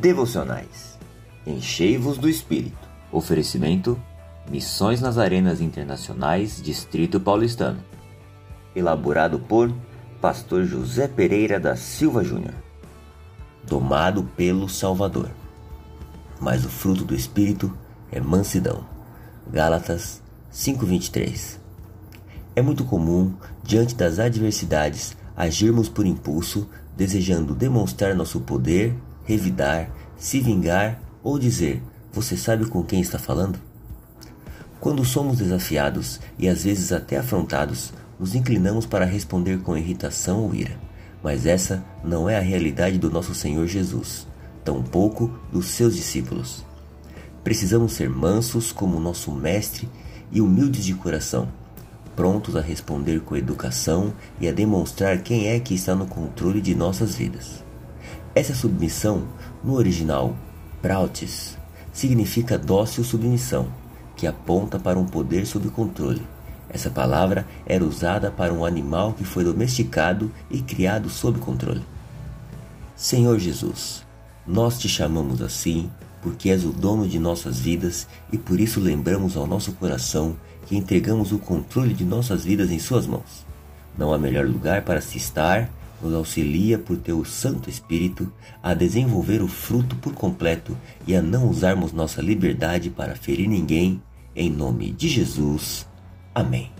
devocionais. Enchei-vos do Espírito. Oferecimento: Missões nas Arenas Internacionais, Distrito Paulistano. Elaborado por Pastor José Pereira da Silva Júnior. Domado pelo Salvador. Mas o fruto do Espírito é mansidão. Gálatas 5:23. É muito comum, diante das adversidades, agirmos por impulso, desejando demonstrar nosso poder, revidar, se vingar ou dizer: Você sabe com quem está falando? Quando somos desafiados e às vezes até afrontados, nos inclinamos para responder com irritação ou ira. Mas essa não é a realidade do nosso Senhor Jesus, tampouco dos seus discípulos. Precisamos ser mansos como nosso Mestre e humildes de coração, prontos a responder com educação e a demonstrar quem é que está no controle de nossas vidas. Essa submissão, no original Prautes, significa dócil submissão, que aponta para um poder sob controle. Essa palavra era usada para um animal que foi domesticado e criado sob controle. Senhor Jesus, nós te chamamos assim porque és o dono de nossas vidas e por isso lembramos ao nosso coração que entregamos o controle de nossas vidas em Suas mãos. Não há melhor lugar para se estar, nos auxilia por teu Santo Espírito a desenvolver o fruto por completo e a não usarmos nossa liberdade para ferir ninguém, em nome de Jesus. Amém.